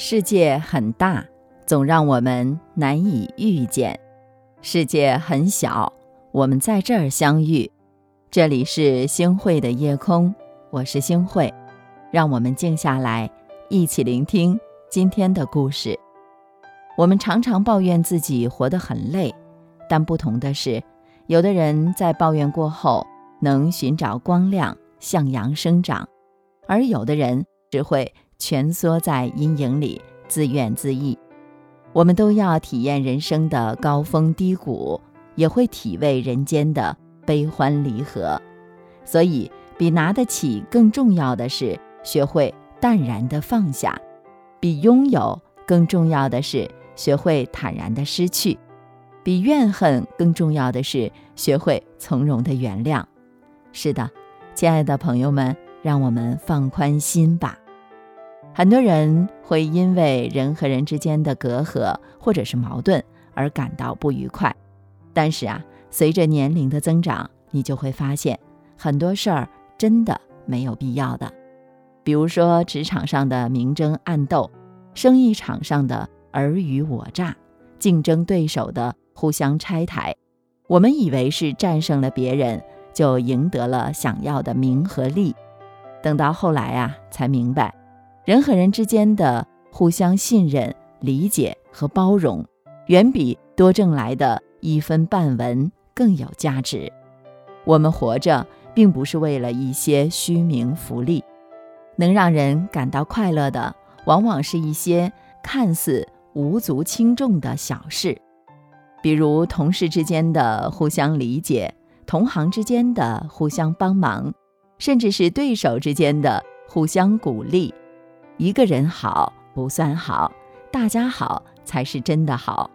世界很大，总让我们难以遇见；世界很小，我们在这儿相遇。这里是星汇的夜空，我是星汇，让我们静下来，一起聆听今天的故事。我们常常抱怨自己活得很累，但不同的是，有的人在抱怨过后能寻找光亮，向阳生长，而有的人只会。蜷缩在阴影里，自怨自艾。我们都要体验人生的高峰低谷，也会体味人间的悲欢离合。所以，比拿得起更重要的是学会淡然的放下；比拥有更重要的是学会坦然的失去；比怨恨更重要的是学会从容的原谅。是的，亲爱的朋友们，让我们放宽心吧。很多人会因为人和人之间的隔阂或者是矛盾而感到不愉快，但是啊，随着年龄的增长，你就会发现很多事儿真的没有必要的。比如说职场上的明争暗斗，生意场上的尔虞我诈，竞争对手的互相拆台，我们以为是战胜了别人，就赢得了想要的名和利，等到后来啊，才明白。人和人之间的互相信任、理解和包容，远比多挣来的一分半文更有价值。我们活着，并不是为了一些虚名浮利，能让人感到快乐的，往往是一些看似无足轻重的小事，比如同事之间的互相理解，同行之间的互相帮忙，甚至是对手之间的互相鼓励。一个人好不算好，大家好才是真的好。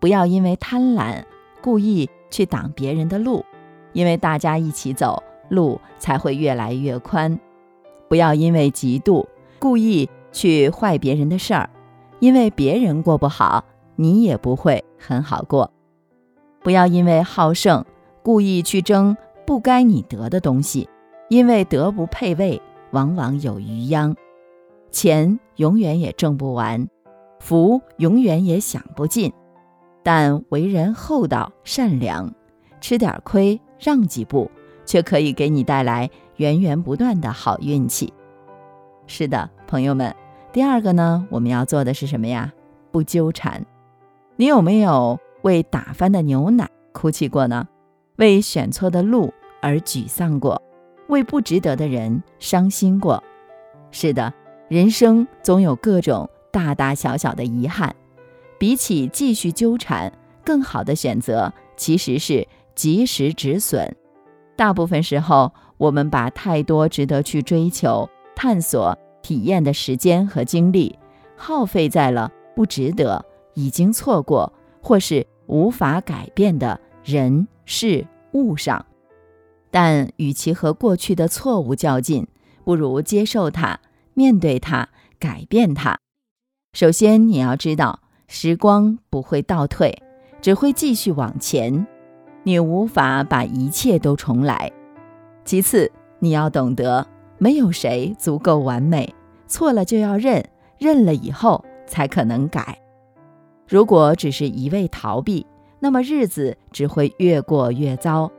不要因为贪婪故意去挡别人的路，因为大家一起走，路才会越来越宽。不要因为嫉妒故意去坏别人的事儿，因为别人过不好，你也不会很好过。不要因为好胜故意去争不该你得的东西，因为德不配位，往往有余殃。钱永远也挣不完，福永远也享不尽，但为人厚道善良，吃点亏让几步，却可以给你带来源源不断的好运气。是的，朋友们，第二个呢，我们要做的是什么呀？不纠缠。你有没有为打翻的牛奶哭泣过呢？为选错的路而沮丧过？为不值得的人伤心过？是的。人生总有各种大大小小的遗憾，比起继续纠缠，更好的选择其实是及时止损。大部分时候，我们把太多值得去追求、探索、体验的时间和精力，耗费在了不值得、已经错过或是无法改变的人事物上。但与其和过去的错误较劲，不如接受它。面对它，改变它。首先，你要知道，时光不会倒退，只会继续往前。你无法把一切都重来。其次，你要懂得，没有谁足够完美，错了就要认，认了以后才可能改。如果只是一味逃避，那么日子只会越过越糟。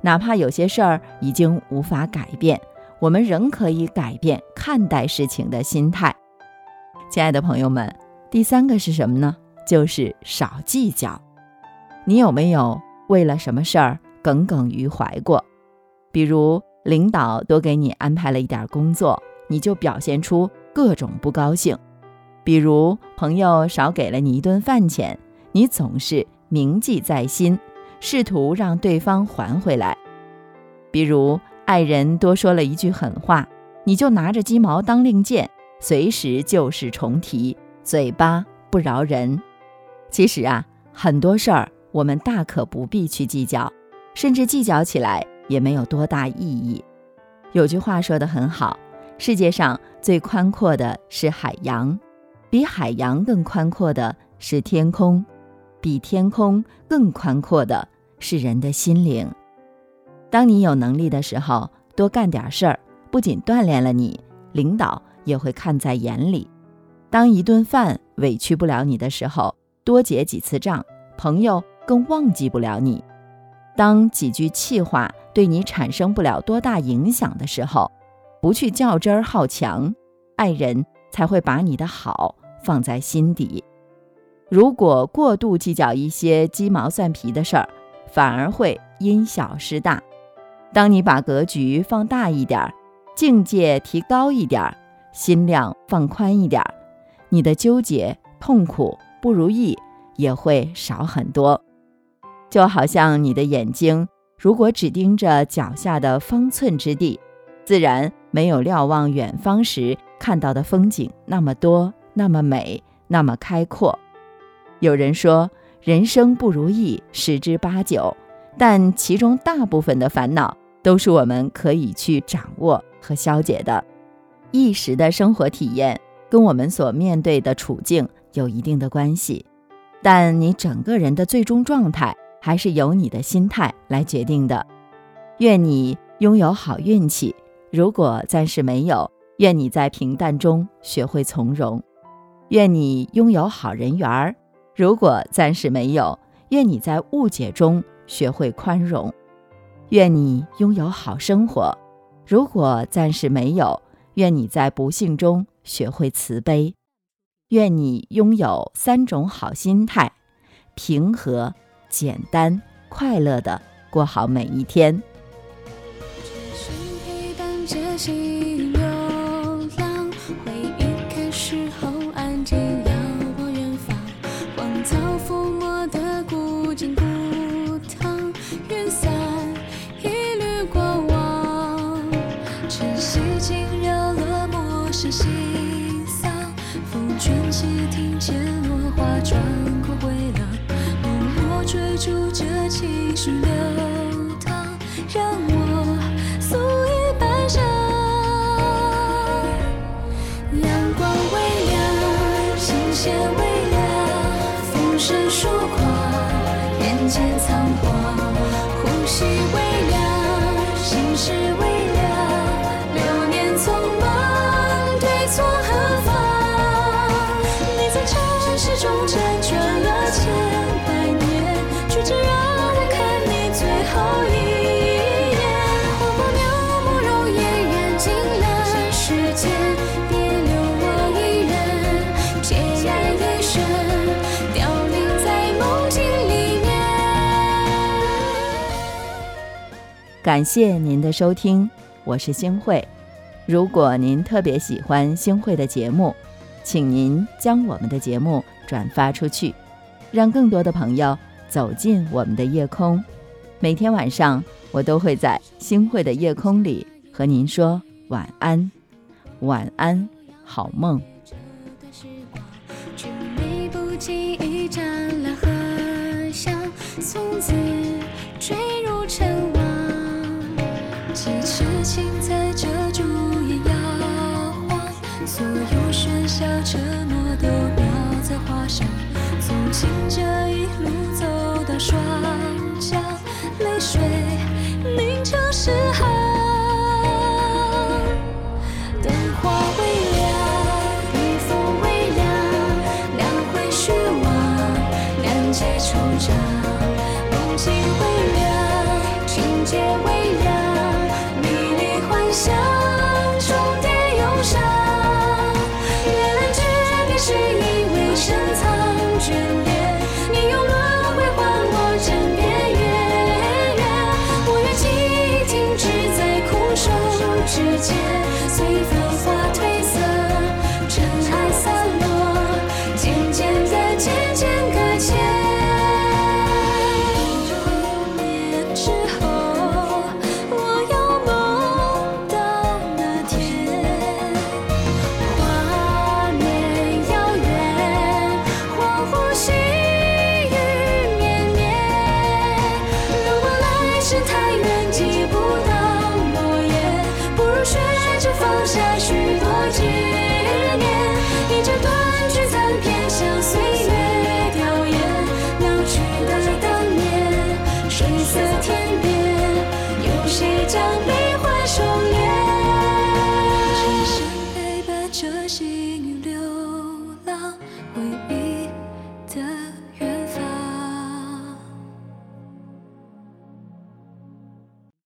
哪怕有些事儿已经无法改变。我们仍可以改变看待事情的心态，亲爱的朋友们，第三个是什么呢？就是少计较。你有没有为了什么事儿耿耿于怀过？比如领导多给你安排了一点工作，你就表现出各种不高兴；比如朋友少给了你一顿饭钱，你总是铭记在心，试图让对方还回来；比如。爱人多说了一句狠话，你就拿着鸡毛当令箭，随时旧事重提，嘴巴不饶人。其实啊，很多事儿我们大可不必去计较，甚至计较起来也没有多大意义。有句话说得很好：世界上最宽阔的是海洋，比海洋更宽阔的是天空，比天空更宽阔的是人的心灵。当你有能力的时候，多干点事儿，不仅锻炼了你，领导也会看在眼里。当一顿饭委屈不了你的时候，多结几次账，朋友更忘记不了你；当几句气话对你产生不了多大影响的时候，不去较真儿好强，爱人才会把你的好放在心底。如果过度计较一些鸡毛蒜皮的事儿，反而会因小失大。当你把格局放大一点儿，境界提高一点儿，心量放宽一点儿。你的纠结、痛苦、不如意也会少很多，就好像你的眼睛如果只盯着脚下的方寸之地，自然没有瞭望远方时看到的风景那么多、那么美、那么开阔。有人说，人生不如意十之八九，但其中大部分的烦恼都是我们可以去掌握和消解的，一时的生活体验。跟我们所面对的处境有一定的关系，但你整个人的最终状态还是由你的心态来决定的。愿你拥有好运气，如果暂时没有，愿你在平淡中学会从容；愿你拥有好人缘儿，如果暂时没有，愿你在误解中学会宽容；愿你拥有好生活，如果暂时没有，愿你在不幸中。学会慈悲，愿你拥有三种好心态，平和、简单、快乐的过好每一天。晨曦惊扰了陌上新桑风卷起庭前落花穿过回廊浓我追逐着情绪流淌让我素衣白裳阳光微凉琴弦微凉风声疏狂人间仓皇呼吸微凉心事微感谢您的收听，我是星慧。如果您特别喜欢星慧的节目，请您将我们的节目转发出去，让更多的朋友走进我们的夜空。每天晚上，我都会在星慧的夜空里和您说晚安，晚安，好梦。从此坠入尘网几痴情在这朱颜摇晃，所有喧嚣承诺都描在画上。走进这一路，走到双皆微凉迷离幻象重叠忧伤原来诀别是因为深藏眷恋你用轮回换我枕边月圆我愿记忆停止在枯瘦之间随繁花褪